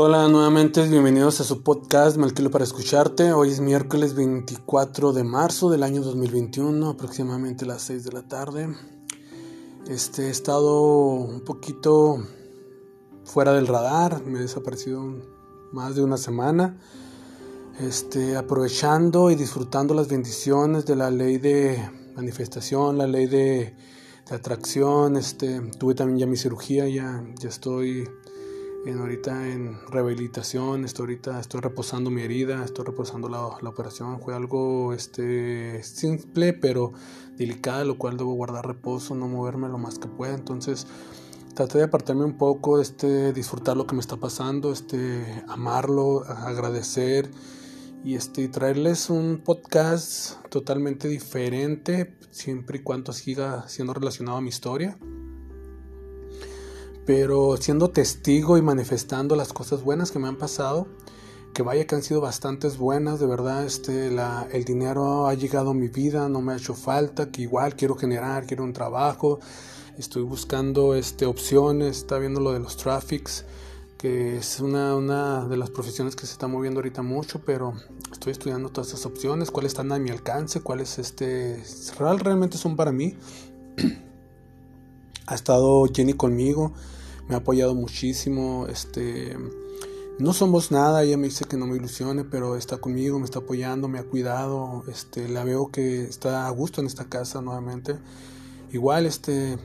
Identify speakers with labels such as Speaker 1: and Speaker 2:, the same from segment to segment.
Speaker 1: Hola, nuevamente bienvenidos a su podcast Malquilo para escucharte. Hoy es miércoles 24 de marzo del año 2021, aproximadamente las 6 de la tarde. Este, he estado un poquito fuera del radar, me he desaparecido más de una semana. Este, aprovechando y disfrutando las bendiciones de la ley de manifestación, la ley de, de atracción. Este, tuve también ya mi cirugía, ya, ya estoy ahorita en rehabilitación, estoy ahorita estoy reposando mi herida, estoy reposando la, la, operación, fue algo este simple pero delicada, lo cual debo guardar reposo, no moverme lo más que pueda, entonces traté de apartarme un poco, este disfrutar lo que me está pasando, este amarlo, agradecer y este traerles un podcast totalmente diferente, siempre y cuando siga siendo relacionado a mi historia pero siendo testigo y manifestando las cosas buenas que me han pasado, que vaya que han sido bastantes buenas, de verdad, este, el dinero ha llegado a mi vida, no me ha hecho falta, que igual quiero generar, quiero un trabajo, estoy buscando este, opciones, está viendo lo de los traffics, que es una, una de las profesiones que se está moviendo ahorita mucho, pero estoy estudiando todas esas opciones, cuáles están a mi alcance, cuáles este, real, realmente son para mí. ha estado Jenny conmigo, me ha apoyado muchísimo, este, no somos nada, ella me dice que no me ilusione, pero está conmigo, me está apoyando, me ha cuidado, este, la veo que está a gusto en esta casa nuevamente. Igual, este,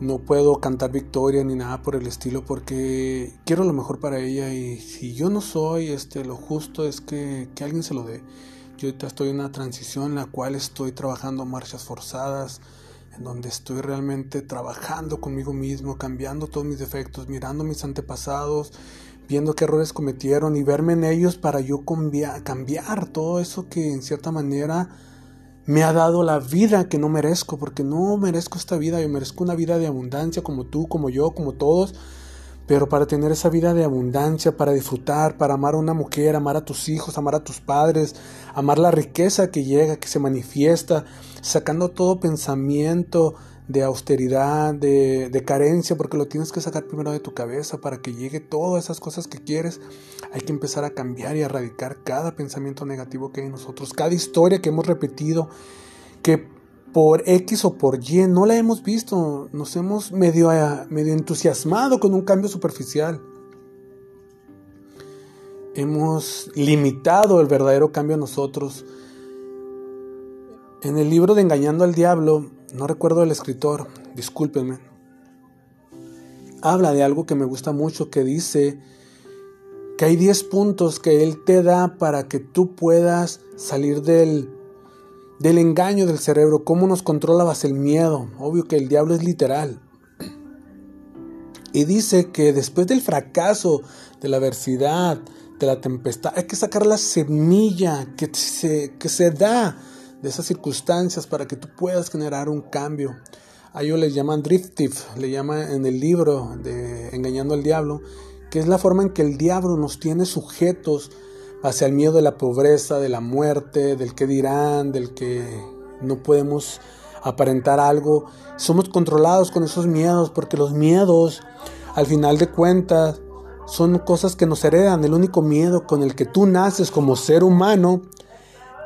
Speaker 1: no puedo cantar victoria ni nada por el estilo porque quiero lo mejor para ella y si yo no soy, este, lo justo es que, que alguien se lo dé. Yo ahorita estoy en una transición en la cual estoy trabajando marchas forzadas, donde estoy realmente trabajando conmigo mismo, cambiando todos mis defectos, mirando mis antepasados, viendo qué errores cometieron y verme en ellos para yo cambiar todo eso que en cierta manera me ha dado la vida que no merezco, porque no merezco esta vida, yo merezco una vida de abundancia como tú, como yo, como todos, pero para tener esa vida de abundancia, para disfrutar, para amar a una mujer, amar a tus hijos, amar a tus padres, amar la riqueza que llega, que se manifiesta, sacando todo pensamiento de austeridad, de, de, carencia, porque lo tienes que sacar primero de tu cabeza para que llegue todas esas cosas que quieres. Hay que empezar a cambiar y a erradicar cada pensamiento negativo que hay en nosotros, cada historia que hemos repetido, que por X o por Y no la hemos visto, nos hemos medio, eh, medio entusiasmado con un cambio superficial. Hemos limitado el verdadero cambio a nosotros. En el libro de Engañando al Diablo, no recuerdo el escritor, discúlpenme, habla de algo que me gusta mucho que dice que hay 10 puntos que él te da para que tú puedas salir del del engaño del cerebro, cómo nos controla el miedo. Obvio que el diablo es literal. Y dice que después del fracaso, de la adversidad, de la tempestad, hay que sacar la semilla que se, que se da de esas circunstancias para que tú puedas generar un cambio. A ellos le llaman driftive, le llama en el libro de Engañando al Diablo, que es la forma en que el diablo nos tiene sujetos hacia el miedo de la pobreza, de la muerte, del que dirán, del que no podemos aparentar algo. Somos controlados con esos miedos porque los miedos, al final de cuentas, son cosas que nos heredan. El único miedo con el que tú naces como ser humano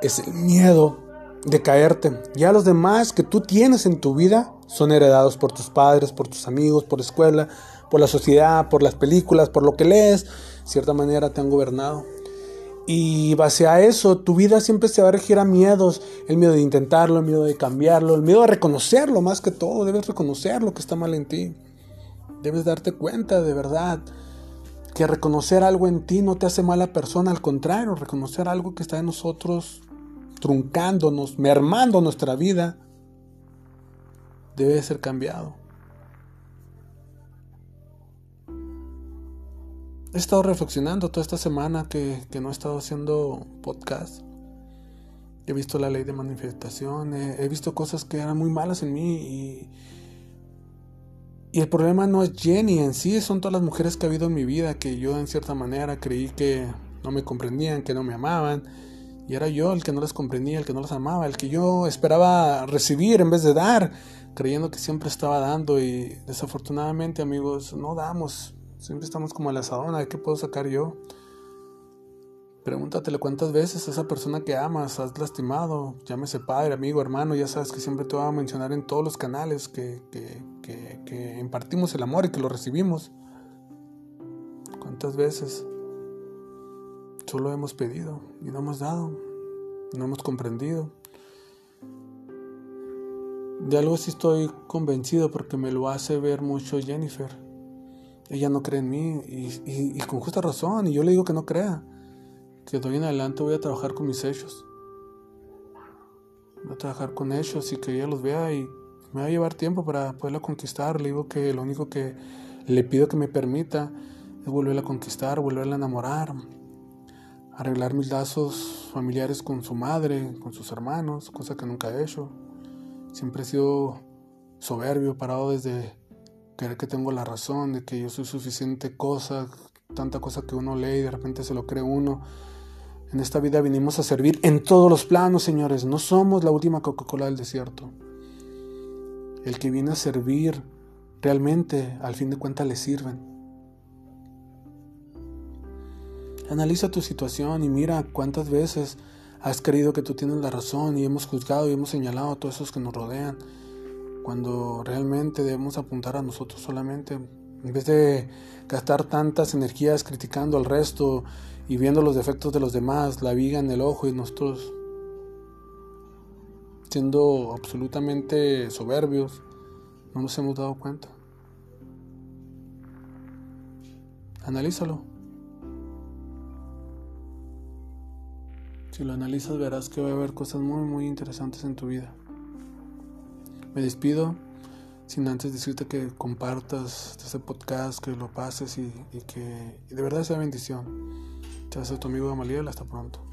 Speaker 1: es el miedo de caerte. Ya los demás que tú tienes en tu vida son heredados por tus padres, por tus amigos, por la escuela, por la sociedad, por las películas, por lo que lees. De cierta manera te han gobernado. Y base a eso, tu vida siempre se va a regir a miedos. El miedo de intentarlo, el miedo de cambiarlo, el miedo de reconocerlo más que todo. Debes reconocer lo que está mal en ti. Debes darte cuenta de verdad que reconocer algo en ti no te hace mala persona. Al contrario, reconocer algo que está en nosotros truncándonos, mermando nuestra vida, debe ser cambiado. He estado reflexionando toda esta semana que, no he estado haciendo podcast. He visto la ley de manifestación, he, visto cosas que eran muy malas en mí y, y el problema no es Jenny en sí, son todas las mujeres que ha habido en mi vida que yo en cierta manera creí que no me comprendían, que no me amaban. Y era yo el que no las comprendía, el que no las amaba, el que yo esperaba recibir en vez de dar, creyendo que siempre estaba dando y desafortunadamente amigos no damos, Siempre estamos como a la asadona, ¿qué puedo sacar yo? Pregúntatele cuántas veces esa persona que amas has lastimado, llámese padre, amigo, hermano, ya sabes que siempre te voy a mencionar en todos los canales que, que, que, que impartimos el amor y que lo recibimos. ¿Cuántas veces solo hemos pedido y no hemos dado? No hemos comprendido. De algo sí estoy convencido porque me lo hace ver mucho Jennifer. Ella no cree en mí y, con justa razón, y yo le digo que no crea que de en adelante voy a trabajar con mis hechos. Voy a trabajar con hechos y que ella los vea y me va a llevar tiempo para poderla conquistar. Le digo que lo único que le pido que me permita es volverla a conquistar, volverla a enamorar, arreglar mis lazos familiares con su madre, con sus hermanos, cosa que nunca he hecho. Siempre he sido soberbio, parado desde creer que tengo la razón, de que yo soy suficiente cosa, tanta cosa que uno lee y de repente se lo cree uno. En esta vida vinimos a servir en todos los planos, señores. No somos la última Coca-Cola del desierto. El que viene a servir realmente, al fin de cuentas, le sirven. Analiza tu situación y mira cuántas veces has creído que tú tienes la razón y hemos juzgado y hemos señalado a todos esos que nos rodean, cuando realmente debemos apuntar a nosotros solamente. En vez de gastar tantas energías criticando al resto y viendo los defectos de los demás, la viga en el ojo y nosotros siendo absolutamente soberbios, no nos hemos dado cuenta. Analízalo. Si lo analizas verás que va a haber cosas muy muy interesantes en tu vida. Me despido sin antes decirte que compartas este podcast, que lo pases y, que de verdad sea bendición. Te hace tu amigo Gamaliel. Hasta pronto.